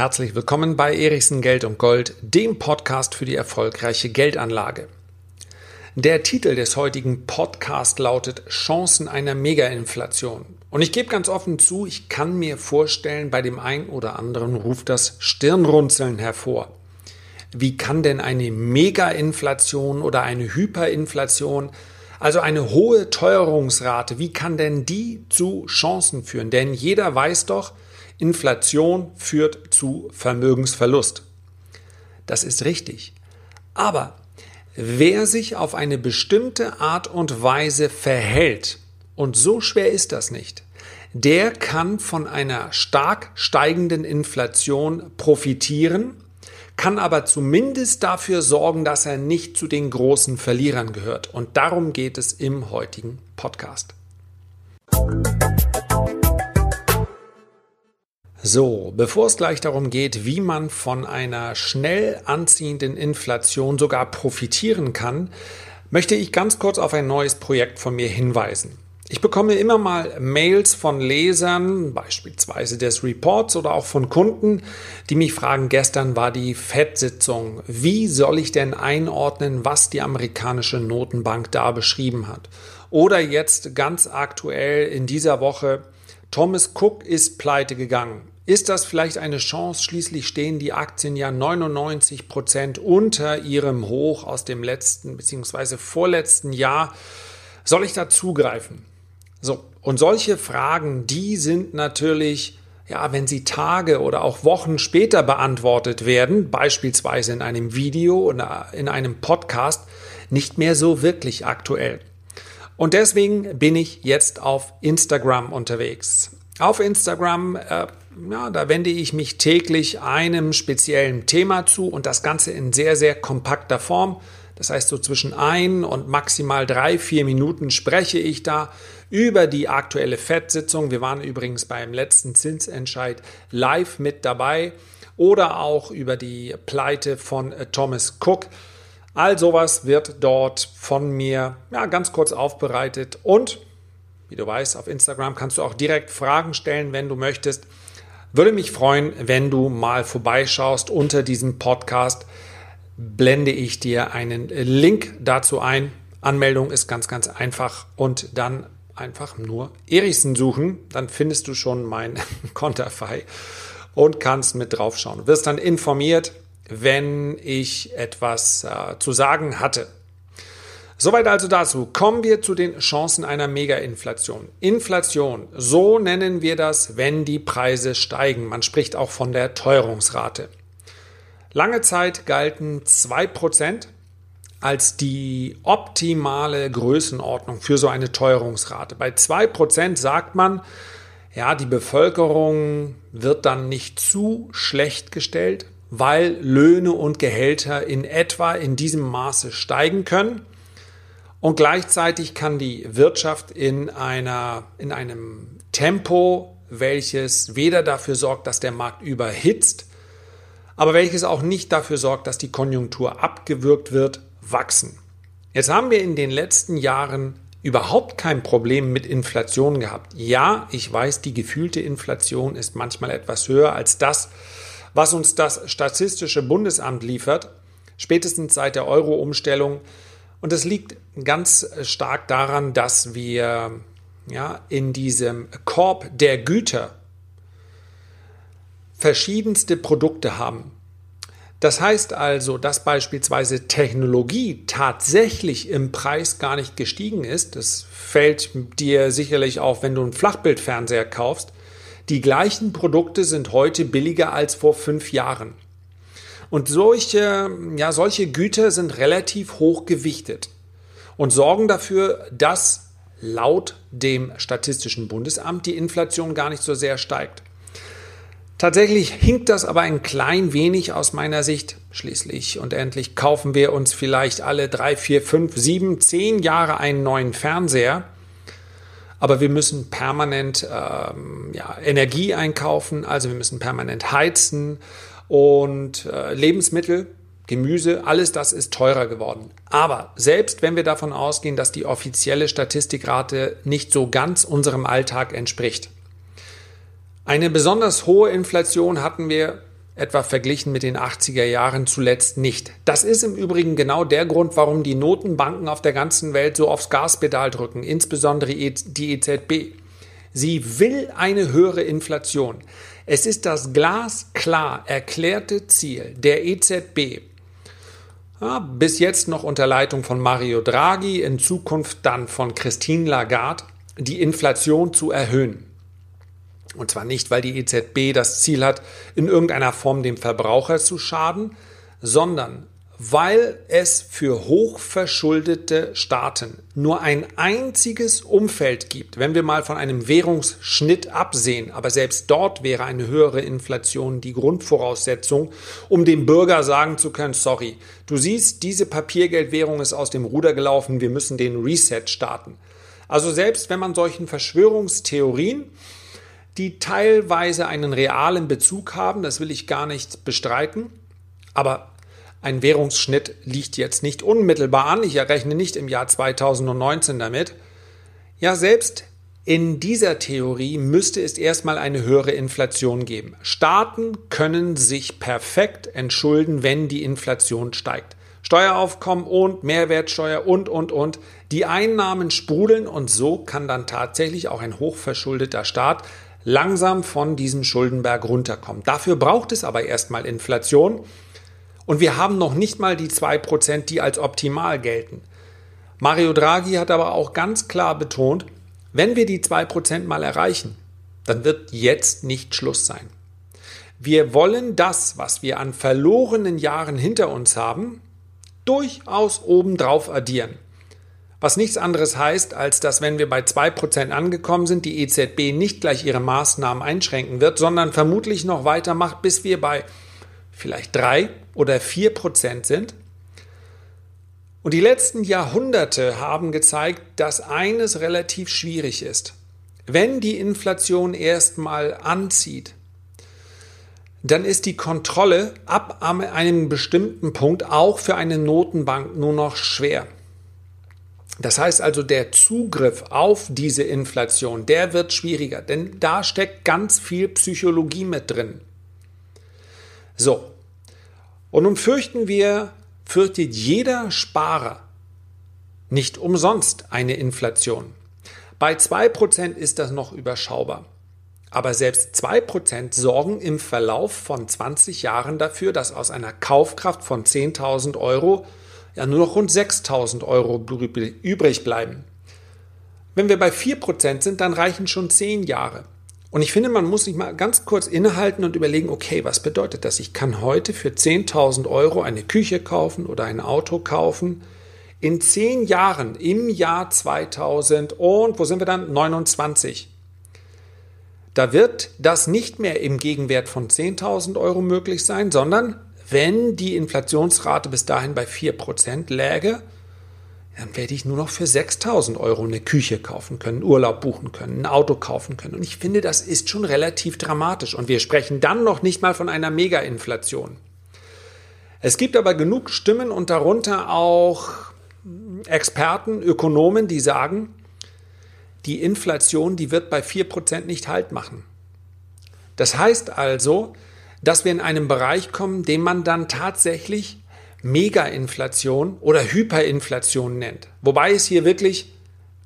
Herzlich willkommen bei Erichsen Geld und Gold, dem Podcast für die erfolgreiche Geldanlage. Der Titel des heutigen Podcasts lautet Chancen einer Megainflation. Und ich gebe ganz offen zu, ich kann mir vorstellen, bei dem einen oder anderen ruft das Stirnrunzeln hervor. Wie kann denn eine Megainflation oder eine Hyperinflation, also eine hohe Teuerungsrate, wie kann denn die zu Chancen führen? Denn jeder weiß doch, Inflation führt zu Vermögensverlust. Das ist richtig. Aber wer sich auf eine bestimmte Art und Weise verhält, und so schwer ist das nicht, der kann von einer stark steigenden Inflation profitieren, kann aber zumindest dafür sorgen, dass er nicht zu den großen Verlierern gehört. Und darum geht es im heutigen Podcast. So, bevor es gleich darum geht, wie man von einer schnell anziehenden Inflation sogar profitieren kann, möchte ich ganz kurz auf ein neues Projekt von mir hinweisen. Ich bekomme immer mal Mails von Lesern, beispielsweise des Reports oder auch von Kunden, die mich fragen, gestern war die FED-Sitzung. Wie soll ich denn einordnen, was die amerikanische Notenbank da beschrieben hat? Oder jetzt ganz aktuell in dieser Woche, Thomas Cook ist pleite gegangen. Ist das vielleicht eine Chance? Schließlich stehen die Aktien ja 99 Prozent unter ihrem Hoch aus dem letzten bzw. vorletzten Jahr. Soll ich da zugreifen? So, und solche Fragen, die sind natürlich, ja, wenn sie Tage oder auch Wochen später beantwortet werden, beispielsweise in einem Video oder in einem Podcast, nicht mehr so wirklich aktuell. Und deswegen bin ich jetzt auf Instagram unterwegs. Auf Instagram äh, ja, da wende ich mich täglich einem speziellen Thema zu und das Ganze in sehr, sehr kompakter Form. Das heißt, so zwischen ein und maximal drei, vier Minuten spreche ich da über die aktuelle FED-Sitzung. Wir waren übrigens beim letzten Zinsentscheid live mit dabei oder auch über die Pleite von äh, Thomas Cook. All sowas wird dort von mir ja, ganz kurz aufbereitet und wie du weißt, auf Instagram kannst du auch direkt Fragen stellen, wenn du möchtest. Würde mich freuen, wenn du mal vorbeischaust. Unter diesem Podcast blende ich dir einen Link dazu ein. Anmeldung ist ganz, ganz einfach und dann einfach nur Erichsen suchen. Dann findest du schon mein Konterfei und kannst mit draufschauen. Du wirst dann informiert, wenn ich etwas äh, zu sagen hatte. Soweit also dazu. Kommen wir zu den Chancen einer Mega-Inflation. Inflation, so nennen wir das, wenn die Preise steigen. Man spricht auch von der Teuerungsrate. Lange Zeit galten 2% als die optimale Größenordnung für so eine Teuerungsrate. Bei 2% sagt man, ja, die Bevölkerung wird dann nicht zu schlecht gestellt, weil Löhne und Gehälter in etwa in diesem Maße steigen können. Und gleichzeitig kann die Wirtschaft in, einer, in einem Tempo, welches weder dafür sorgt, dass der Markt überhitzt, aber welches auch nicht dafür sorgt, dass die Konjunktur abgewürgt wird, wachsen. Jetzt haben wir in den letzten Jahren überhaupt kein Problem mit Inflation gehabt. Ja, ich weiß, die gefühlte Inflation ist manchmal etwas höher als das, was uns das Statistische Bundesamt liefert. Spätestens seit der Euro-Umstellung und das liegt ganz stark daran, dass wir ja, in diesem Korb der Güter verschiedenste Produkte haben. Das heißt also, dass beispielsweise Technologie tatsächlich im Preis gar nicht gestiegen ist. Das fällt dir sicherlich auf, wenn du einen Flachbildfernseher kaufst. Die gleichen Produkte sind heute billiger als vor fünf Jahren. Und solche, ja, solche Güter sind relativ hoch gewichtet und sorgen dafür, dass laut dem Statistischen Bundesamt die Inflation gar nicht so sehr steigt. Tatsächlich hinkt das aber ein klein wenig aus meiner Sicht. Schließlich und endlich kaufen wir uns vielleicht alle drei, vier, fünf, sieben, zehn Jahre einen neuen Fernseher. Aber wir müssen permanent ähm, ja, Energie einkaufen, also wir müssen permanent heizen und äh, Lebensmittel, Gemüse, alles das ist teurer geworden. Aber selbst wenn wir davon ausgehen, dass die offizielle Statistikrate nicht so ganz unserem Alltag entspricht, Eine besonders hohe Inflation hatten wir etwa verglichen mit den 80er Jahren zuletzt nicht. Das ist im Übrigen genau der Grund, warum die Notenbanken auf der ganzen Welt so aufs Gaspedal drücken, insbesondere die EZB. Sie will eine höhere Inflation. Es ist das glasklar erklärte Ziel der EZB, ja, bis jetzt noch unter Leitung von Mario Draghi, in Zukunft dann von Christine Lagarde, die Inflation zu erhöhen. Und zwar nicht, weil die EZB das Ziel hat, in irgendeiner Form dem Verbraucher zu schaden, sondern weil es für hochverschuldete Staaten nur ein einziges Umfeld gibt, wenn wir mal von einem Währungsschnitt absehen, aber selbst dort wäre eine höhere Inflation die Grundvoraussetzung, um dem Bürger sagen zu können, sorry, du siehst, diese Papiergeldwährung ist aus dem Ruder gelaufen, wir müssen den Reset starten. Also selbst wenn man solchen Verschwörungstheorien die teilweise einen realen Bezug haben, das will ich gar nicht bestreiten, aber ein Währungsschnitt liegt jetzt nicht unmittelbar an. Ich errechne nicht im Jahr 2019 damit. Ja, selbst in dieser Theorie müsste es erstmal eine höhere Inflation geben. Staaten können sich perfekt entschulden, wenn die Inflation steigt. Steueraufkommen und Mehrwertsteuer und, und, und. Die Einnahmen sprudeln und so kann dann tatsächlich auch ein hochverschuldeter Staat langsam von diesem Schuldenberg runterkommen. Dafür braucht es aber erstmal Inflation. Und wir haben noch nicht mal die 2%, die als optimal gelten. Mario Draghi hat aber auch ganz klar betont, wenn wir die 2% mal erreichen, dann wird jetzt nicht Schluss sein. Wir wollen das, was wir an verlorenen Jahren hinter uns haben, durchaus obendrauf addieren. Was nichts anderes heißt, als dass wenn wir bei 2% angekommen sind, die EZB nicht gleich ihre Maßnahmen einschränken wird, sondern vermutlich noch weitermacht, bis wir bei vielleicht drei oder vier Prozent sind. Und die letzten Jahrhunderte haben gezeigt, dass eines relativ schwierig ist. Wenn die Inflation erstmal anzieht, dann ist die Kontrolle ab einem bestimmten Punkt auch für eine Notenbank nur noch schwer. Das heißt also, der Zugriff auf diese Inflation, der wird schwieriger, denn da steckt ganz viel Psychologie mit drin. So. Und nun fürchten wir, fürchtet jeder Sparer nicht umsonst eine Inflation. Bei 2% ist das noch überschaubar. Aber selbst 2% sorgen im Verlauf von 20 Jahren dafür, dass aus einer Kaufkraft von 10.000 Euro ja nur noch rund 6.000 Euro übrig bleiben. Wenn wir bei 4% sind, dann reichen schon 10 Jahre. Und ich finde, man muss sich mal ganz kurz innehalten und überlegen, okay, was bedeutet das? Ich kann heute für 10.000 Euro eine Küche kaufen oder ein Auto kaufen. In zehn Jahren, im Jahr 2000 und wo sind wir dann? 29. Da wird das nicht mehr im Gegenwert von 10.000 Euro möglich sein, sondern wenn die Inflationsrate bis dahin bei 4% läge, dann werde ich nur noch für 6000 Euro eine Küche kaufen können, Urlaub buchen können, ein Auto kaufen können. Und ich finde, das ist schon relativ dramatisch. Und wir sprechen dann noch nicht mal von einer Mega-Inflation. Es gibt aber genug Stimmen und darunter auch Experten, Ökonomen, die sagen, die Inflation, die wird bei 4% nicht Halt machen. Das heißt also, dass wir in einem Bereich kommen, den man dann tatsächlich Mega-Inflation oder Hyperinflation nennt. Wobei es hier wirklich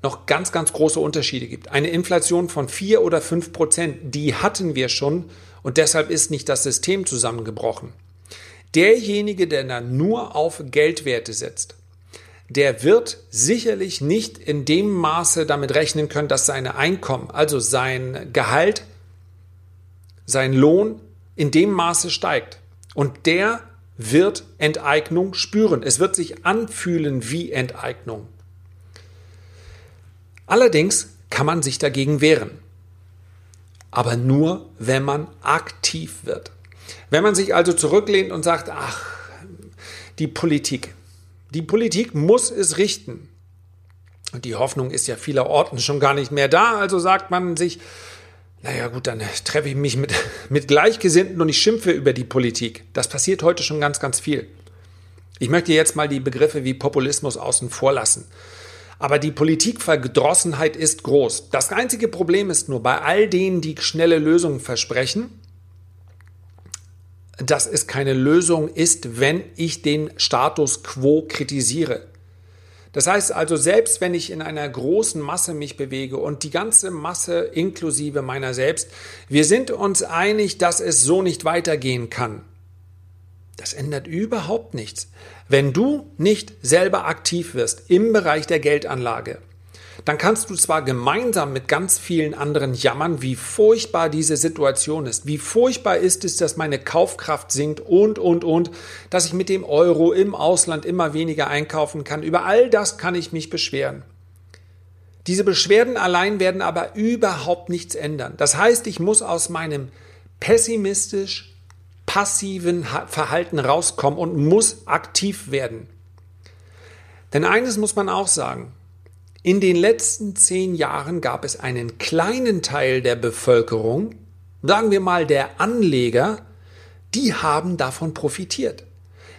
noch ganz, ganz große Unterschiede gibt. Eine Inflation von 4 oder 5 Prozent, die hatten wir schon und deshalb ist nicht das System zusammengebrochen. Derjenige, der dann nur auf Geldwerte setzt, der wird sicherlich nicht in dem Maße damit rechnen können, dass seine Einkommen, also sein Gehalt, sein Lohn in dem Maße steigt. Und der wird Enteignung spüren. Es wird sich anfühlen wie Enteignung. Allerdings kann man sich dagegen wehren. Aber nur, wenn man aktiv wird. Wenn man sich also zurücklehnt und sagt, ach, die Politik. Die Politik muss es richten. Und die Hoffnung ist ja vielerorten schon gar nicht mehr da. Also sagt man sich, naja gut, dann treffe ich mich mit, mit Gleichgesinnten und ich schimpfe über die Politik. Das passiert heute schon ganz, ganz viel. Ich möchte jetzt mal die Begriffe wie Populismus außen vor lassen. Aber die Politikverdrossenheit ist groß. Das einzige Problem ist nur bei all denen, die schnelle Lösungen versprechen, dass es keine Lösung ist, wenn ich den Status quo kritisiere. Das heißt also, selbst wenn ich in einer großen Masse mich bewege und die ganze Masse inklusive meiner selbst, wir sind uns einig, dass es so nicht weitergehen kann. Das ändert überhaupt nichts. Wenn du nicht selber aktiv wirst im Bereich der Geldanlage, dann kannst du zwar gemeinsam mit ganz vielen anderen jammern, wie furchtbar diese Situation ist, wie furchtbar ist es, dass meine Kaufkraft sinkt und, und, und, dass ich mit dem Euro im Ausland immer weniger einkaufen kann. Über all das kann ich mich beschweren. Diese Beschwerden allein werden aber überhaupt nichts ändern. Das heißt, ich muss aus meinem pessimistisch passiven Verhalten rauskommen und muss aktiv werden. Denn eines muss man auch sagen, in den letzten zehn Jahren gab es einen kleinen Teil der Bevölkerung, sagen wir mal der Anleger, die haben davon profitiert.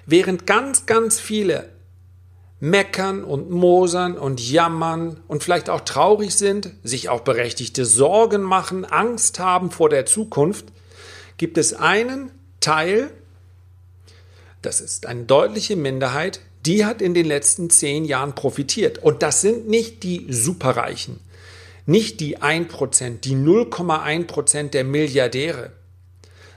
Während ganz, ganz viele meckern und mosern und jammern und vielleicht auch traurig sind, sich auch berechtigte Sorgen machen, Angst haben vor der Zukunft, gibt es einen Teil, das ist eine deutliche Minderheit, die hat in den letzten zehn Jahren profitiert. Und das sind nicht die Superreichen, nicht die 1%, die 0,1% der Milliardäre,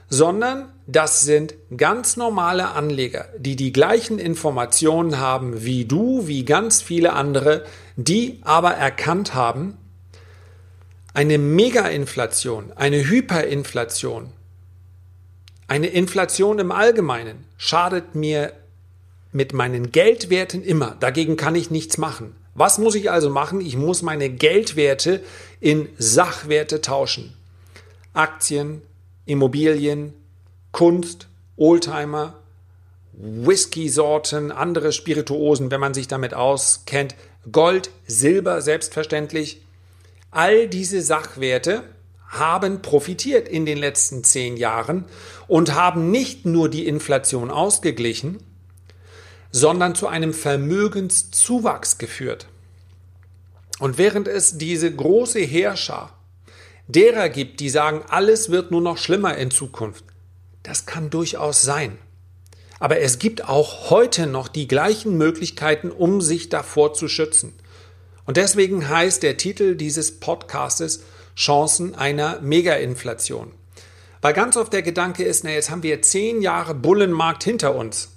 sondern das sind ganz normale Anleger, die die gleichen Informationen haben wie du, wie ganz viele andere, die aber erkannt haben, eine Mega-Inflation, eine Hyperinflation, eine Inflation im Allgemeinen schadet mir mit meinen Geldwerten immer. Dagegen kann ich nichts machen. Was muss ich also machen? Ich muss meine Geldwerte in Sachwerte tauschen. Aktien, Immobilien, Kunst, Oldtimer, Whisky-Sorten, andere Spirituosen, wenn man sich damit auskennt, Gold, Silber selbstverständlich. All diese Sachwerte haben profitiert in den letzten zehn Jahren und haben nicht nur die Inflation ausgeglichen, sondern zu einem Vermögenszuwachs geführt. Und während es diese große Herrscher derer gibt, die sagen, alles wird nur noch schlimmer in Zukunft, das kann durchaus sein. Aber es gibt auch heute noch die gleichen Möglichkeiten, um sich davor zu schützen. Und deswegen heißt der Titel dieses Podcastes Chancen einer Megainflation. Weil ganz oft der Gedanke ist, na, jetzt haben wir zehn Jahre Bullenmarkt hinter uns.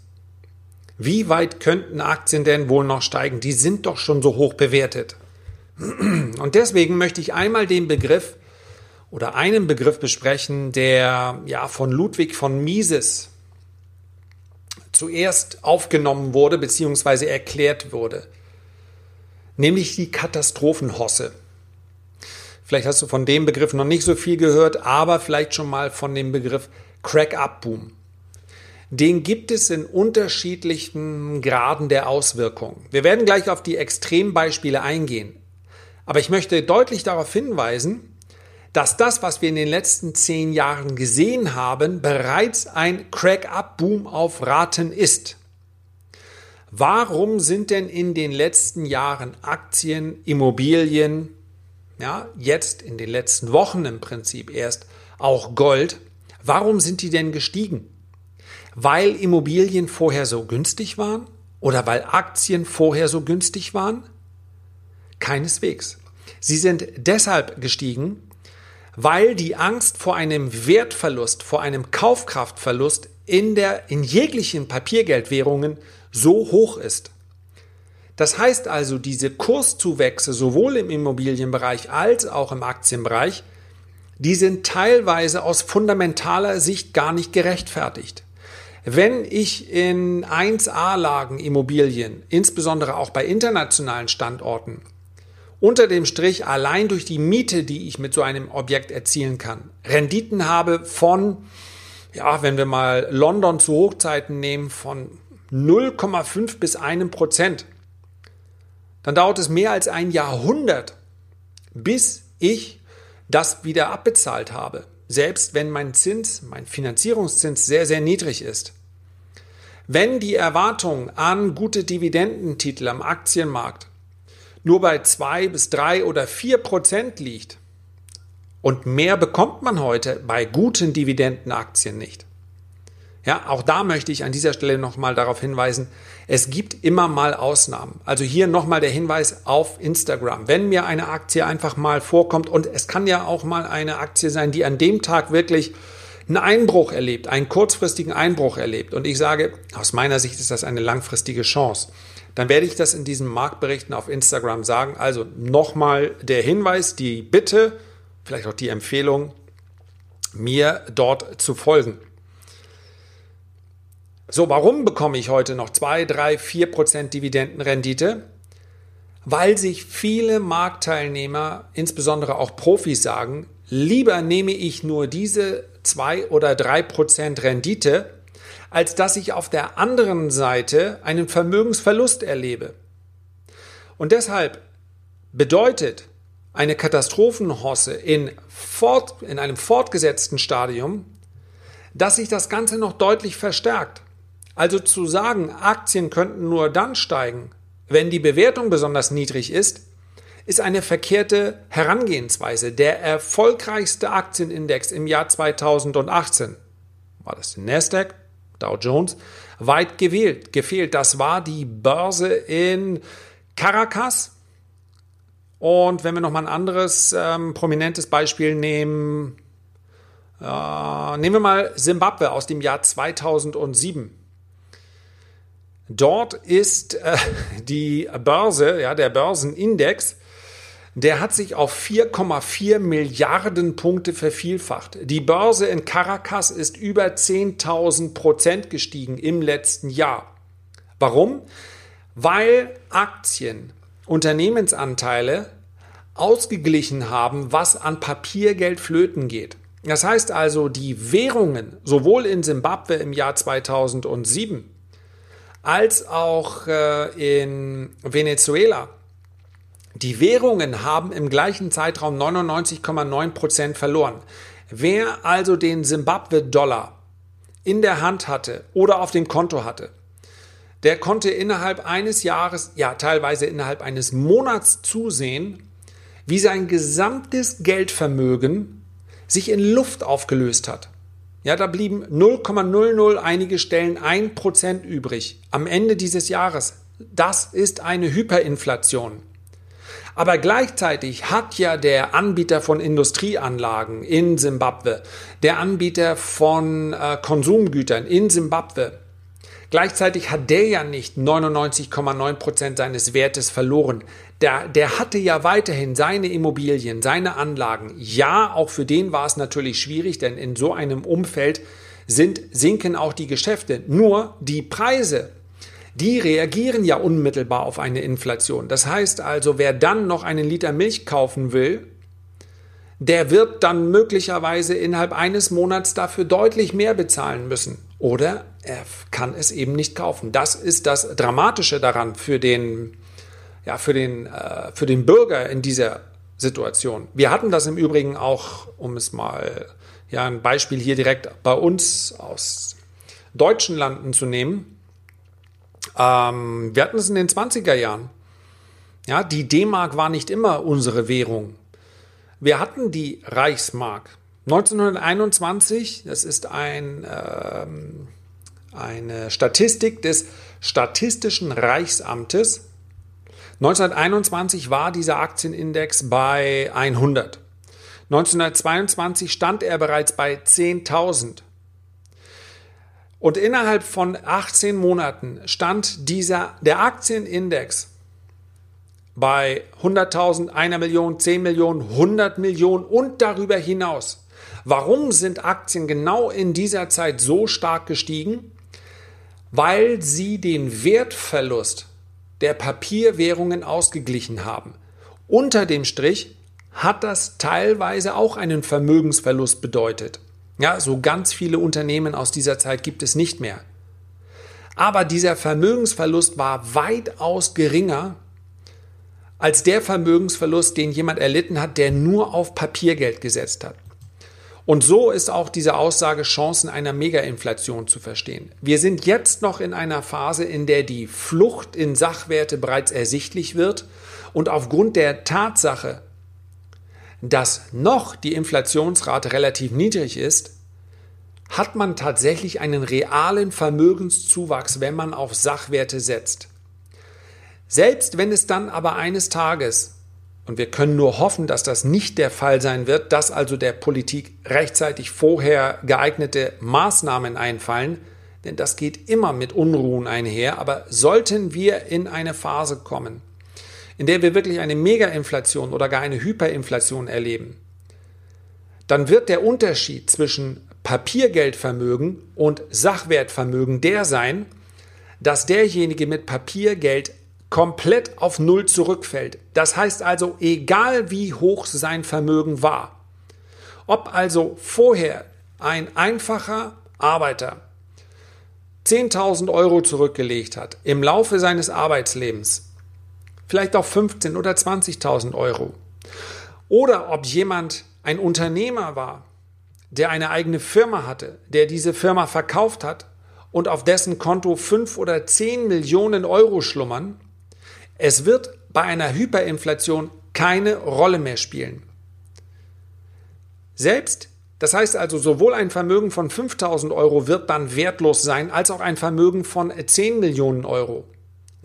Wie weit könnten Aktien denn wohl noch steigen? Die sind doch schon so hoch bewertet. Und deswegen möchte ich einmal den Begriff oder einen Begriff besprechen, der ja von Ludwig von Mises zuerst aufgenommen wurde bzw. erklärt wurde, nämlich die Katastrophenhosse. Vielleicht hast du von dem Begriff noch nicht so viel gehört, aber vielleicht schon mal von dem Begriff Crack-Up-Boom den gibt es in unterschiedlichen Graden der Auswirkung. Wir werden gleich auf die Extrembeispiele eingehen. Aber ich möchte deutlich darauf hinweisen, dass das, was wir in den letzten zehn Jahren gesehen haben, bereits ein Crack-up-Boom auf Raten ist. Warum sind denn in den letzten Jahren Aktien, Immobilien, ja, jetzt in den letzten Wochen im Prinzip erst auch Gold, warum sind die denn gestiegen? Weil Immobilien vorher so günstig waren? Oder weil Aktien vorher so günstig waren? Keineswegs. Sie sind deshalb gestiegen, weil die Angst vor einem Wertverlust, vor einem Kaufkraftverlust in, der, in jeglichen Papiergeldwährungen so hoch ist. Das heißt also, diese Kurszuwächse sowohl im Immobilienbereich als auch im Aktienbereich, die sind teilweise aus fundamentaler Sicht gar nicht gerechtfertigt. Wenn ich in 1A-Lagen Immobilien, insbesondere auch bei internationalen Standorten, unter dem Strich allein durch die Miete, die ich mit so einem Objekt erzielen kann, Renditen habe von, ja, wenn wir mal London zu Hochzeiten nehmen, von 0,5 bis einem Prozent, dann dauert es mehr als ein Jahrhundert, bis ich das wieder abbezahlt habe selbst wenn mein Zins, mein Finanzierungszins sehr, sehr niedrig ist. Wenn die Erwartung an gute Dividendentitel am Aktienmarkt nur bei zwei bis drei oder vier Prozent liegt. Und mehr bekommt man heute bei guten Dividendenaktien nicht. Ja, auch da möchte ich an dieser Stelle nochmal darauf hinweisen, es gibt immer mal Ausnahmen. Also hier nochmal der Hinweis auf Instagram. Wenn mir eine Aktie einfach mal vorkommt und es kann ja auch mal eine Aktie sein, die an dem Tag wirklich einen Einbruch erlebt, einen kurzfristigen Einbruch erlebt und ich sage, aus meiner Sicht ist das eine langfristige Chance, dann werde ich das in diesen Marktberichten auf Instagram sagen. Also nochmal der Hinweis, die Bitte, vielleicht auch die Empfehlung, mir dort zu folgen. So, warum bekomme ich heute noch 2, 3, 4 Prozent Dividendenrendite? Weil sich viele Marktteilnehmer, insbesondere auch Profis, sagen, lieber nehme ich nur diese 2 oder 3 Prozent Rendite, als dass ich auf der anderen Seite einen Vermögensverlust erlebe. Und deshalb bedeutet eine Katastrophenhosse in, fort, in einem fortgesetzten Stadium, dass sich das Ganze noch deutlich verstärkt. Also zu sagen, Aktien könnten nur dann steigen, wenn die Bewertung besonders niedrig ist, ist eine verkehrte Herangehensweise. Der erfolgreichste Aktienindex im Jahr 2018 war das der Nasdaq, Dow Jones, weit gewählt, gefehlt. Das war die Börse in Caracas. Und wenn wir nochmal ein anderes ähm, prominentes Beispiel nehmen, äh, nehmen wir mal Simbabwe aus dem Jahr 2007. Dort ist äh, die Börse, ja, der Börsenindex, der hat sich auf 4,4 Milliarden Punkte vervielfacht. Die Börse in Caracas ist über 10.000 Prozent gestiegen im letzten Jahr. Warum? Weil Aktien, Unternehmensanteile ausgeglichen haben, was an Papiergeld flöten geht. Das heißt also, die Währungen, sowohl in Simbabwe im Jahr 2007 als auch äh, in Venezuela. Die Währungen haben im gleichen Zeitraum 99,9 Prozent verloren. Wer also den Simbabwe-Dollar in der Hand hatte oder auf dem Konto hatte, der konnte innerhalb eines Jahres, ja teilweise innerhalb eines Monats zusehen, wie sein gesamtes Geldvermögen sich in Luft aufgelöst hat. Ja, da blieben 0,00 einige Stellen 1% übrig am Ende dieses Jahres. Das ist eine Hyperinflation. Aber gleichzeitig hat ja der Anbieter von Industrieanlagen in Simbabwe, der Anbieter von äh, Konsumgütern in Simbabwe, Gleichzeitig hat der ja nicht 99,9 Prozent seines Wertes verloren. Der, der hatte ja weiterhin seine Immobilien, seine Anlagen. Ja, auch für den war es natürlich schwierig, denn in so einem Umfeld sind, sinken auch die Geschäfte. Nur die Preise, die reagieren ja unmittelbar auf eine Inflation. Das heißt also, wer dann noch einen Liter Milch kaufen will, der wird dann möglicherweise innerhalb eines Monats dafür deutlich mehr bezahlen müssen. Oder er kann es eben nicht kaufen. Das ist das Dramatische daran für den, ja, für den, äh, für den Bürger in dieser Situation. Wir hatten das im Übrigen auch, um es mal, ja, ein Beispiel hier direkt bei uns aus deutschen Landen zu nehmen. Ähm, wir hatten es in den 20er Jahren. Ja, die D-Mark war nicht immer unsere Währung. Wir hatten die Reichsmark. 1921, das ist ein, ähm, eine Statistik des Statistischen Reichsamtes. 1921 war dieser Aktienindex bei 100. 1922 stand er bereits bei 10.000. Und innerhalb von 18 Monaten stand dieser, der Aktienindex bei 100.000, einer Million, 10 Millionen, 100 Millionen und darüber hinaus. Warum sind Aktien genau in dieser Zeit so stark gestiegen? Weil sie den Wertverlust der Papierwährungen ausgeglichen haben. Unter dem Strich hat das teilweise auch einen Vermögensverlust bedeutet. Ja, so ganz viele Unternehmen aus dieser Zeit gibt es nicht mehr. Aber dieser Vermögensverlust war weitaus geringer als der Vermögensverlust, den jemand erlitten hat, der nur auf Papiergeld gesetzt hat. Und so ist auch diese Aussage Chancen einer Megainflation zu verstehen. Wir sind jetzt noch in einer Phase, in der die Flucht in Sachwerte bereits ersichtlich wird Und aufgrund der Tatsache, dass noch die Inflationsrate relativ niedrig ist, hat man tatsächlich einen realen Vermögenszuwachs, wenn man auf Sachwerte setzt. Selbst wenn es dann aber eines Tages, und wir können nur hoffen, dass das nicht der Fall sein wird, dass also der Politik rechtzeitig vorher geeignete Maßnahmen einfallen, denn das geht immer mit Unruhen einher, aber sollten wir in eine Phase kommen, in der wir wirklich eine Megainflation oder gar eine Hyperinflation erleben, dann wird der Unterschied zwischen Papiergeldvermögen und Sachwertvermögen der sein, dass derjenige mit Papiergeld komplett auf Null zurückfällt. Das heißt also, egal wie hoch sein Vermögen war, ob also vorher ein einfacher Arbeiter 10.000 Euro zurückgelegt hat im Laufe seines Arbeitslebens, vielleicht auch 15.000 oder 20.000 Euro, oder ob jemand ein Unternehmer war, der eine eigene Firma hatte, der diese Firma verkauft hat und auf dessen Konto 5 oder 10 Millionen Euro schlummern, es wird bei einer Hyperinflation keine Rolle mehr spielen. Selbst, das heißt also sowohl ein Vermögen von 5000 Euro wird dann wertlos sein, als auch ein Vermögen von 10 Millionen Euro.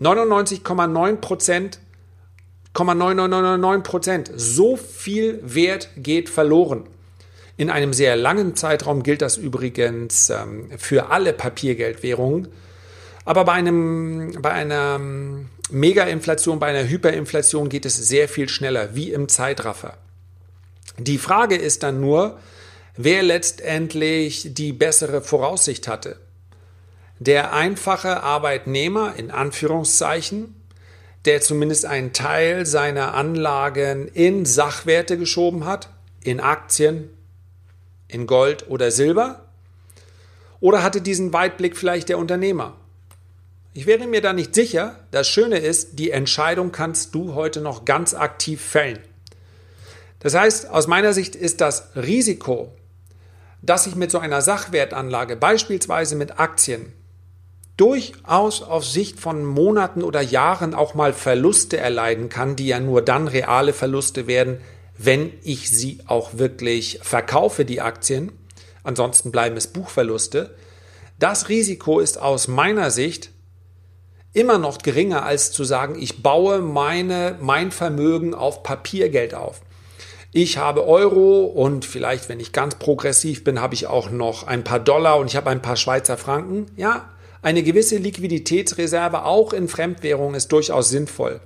99,9 Prozent, 999 Prozent, so viel Wert geht verloren. In einem sehr langen Zeitraum gilt das übrigens ähm, für alle Papiergeldwährungen. Aber bei, einem, bei einer Mega-Inflation, bei einer Hyperinflation geht es sehr viel schneller, wie im Zeitraffer. Die Frage ist dann nur, wer letztendlich die bessere Voraussicht hatte. Der einfache Arbeitnehmer in Anführungszeichen, der zumindest einen Teil seiner Anlagen in Sachwerte geschoben hat, in Aktien, in Gold oder Silber? Oder hatte diesen Weitblick vielleicht der Unternehmer? Ich wäre mir da nicht sicher. Das Schöne ist, die Entscheidung kannst du heute noch ganz aktiv fällen. Das heißt, aus meiner Sicht ist das Risiko, dass ich mit so einer Sachwertanlage, beispielsweise mit Aktien, durchaus auf Sicht von Monaten oder Jahren auch mal Verluste erleiden kann, die ja nur dann reale Verluste werden, wenn ich sie auch wirklich verkaufe, die Aktien. Ansonsten bleiben es Buchverluste. Das Risiko ist aus meiner Sicht immer noch geringer als zu sagen, ich baue meine, mein Vermögen auf Papiergeld auf. Ich habe Euro und vielleicht, wenn ich ganz progressiv bin, habe ich auch noch ein paar Dollar und ich habe ein paar Schweizer Franken. Ja, eine gewisse Liquiditätsreserve auch in Fremdwährung ist durchaus sinnvoll.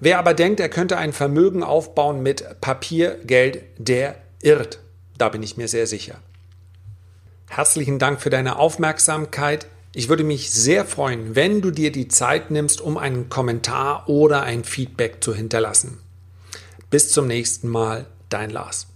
Wer aber denkt, er könnte ein Vermögen aufbauen mit Papiergeld, der irrt. Da bin ich mir sehr sicher. Herzlichen Dank für deine Aufmerksamkeit. Ich würde mich sehr freuen, wenn du dir die Zeit nimmst, um einen Kommentar oder ein Feedback zu hinterlassen. Bis zum nächsten Mal, dein Lars.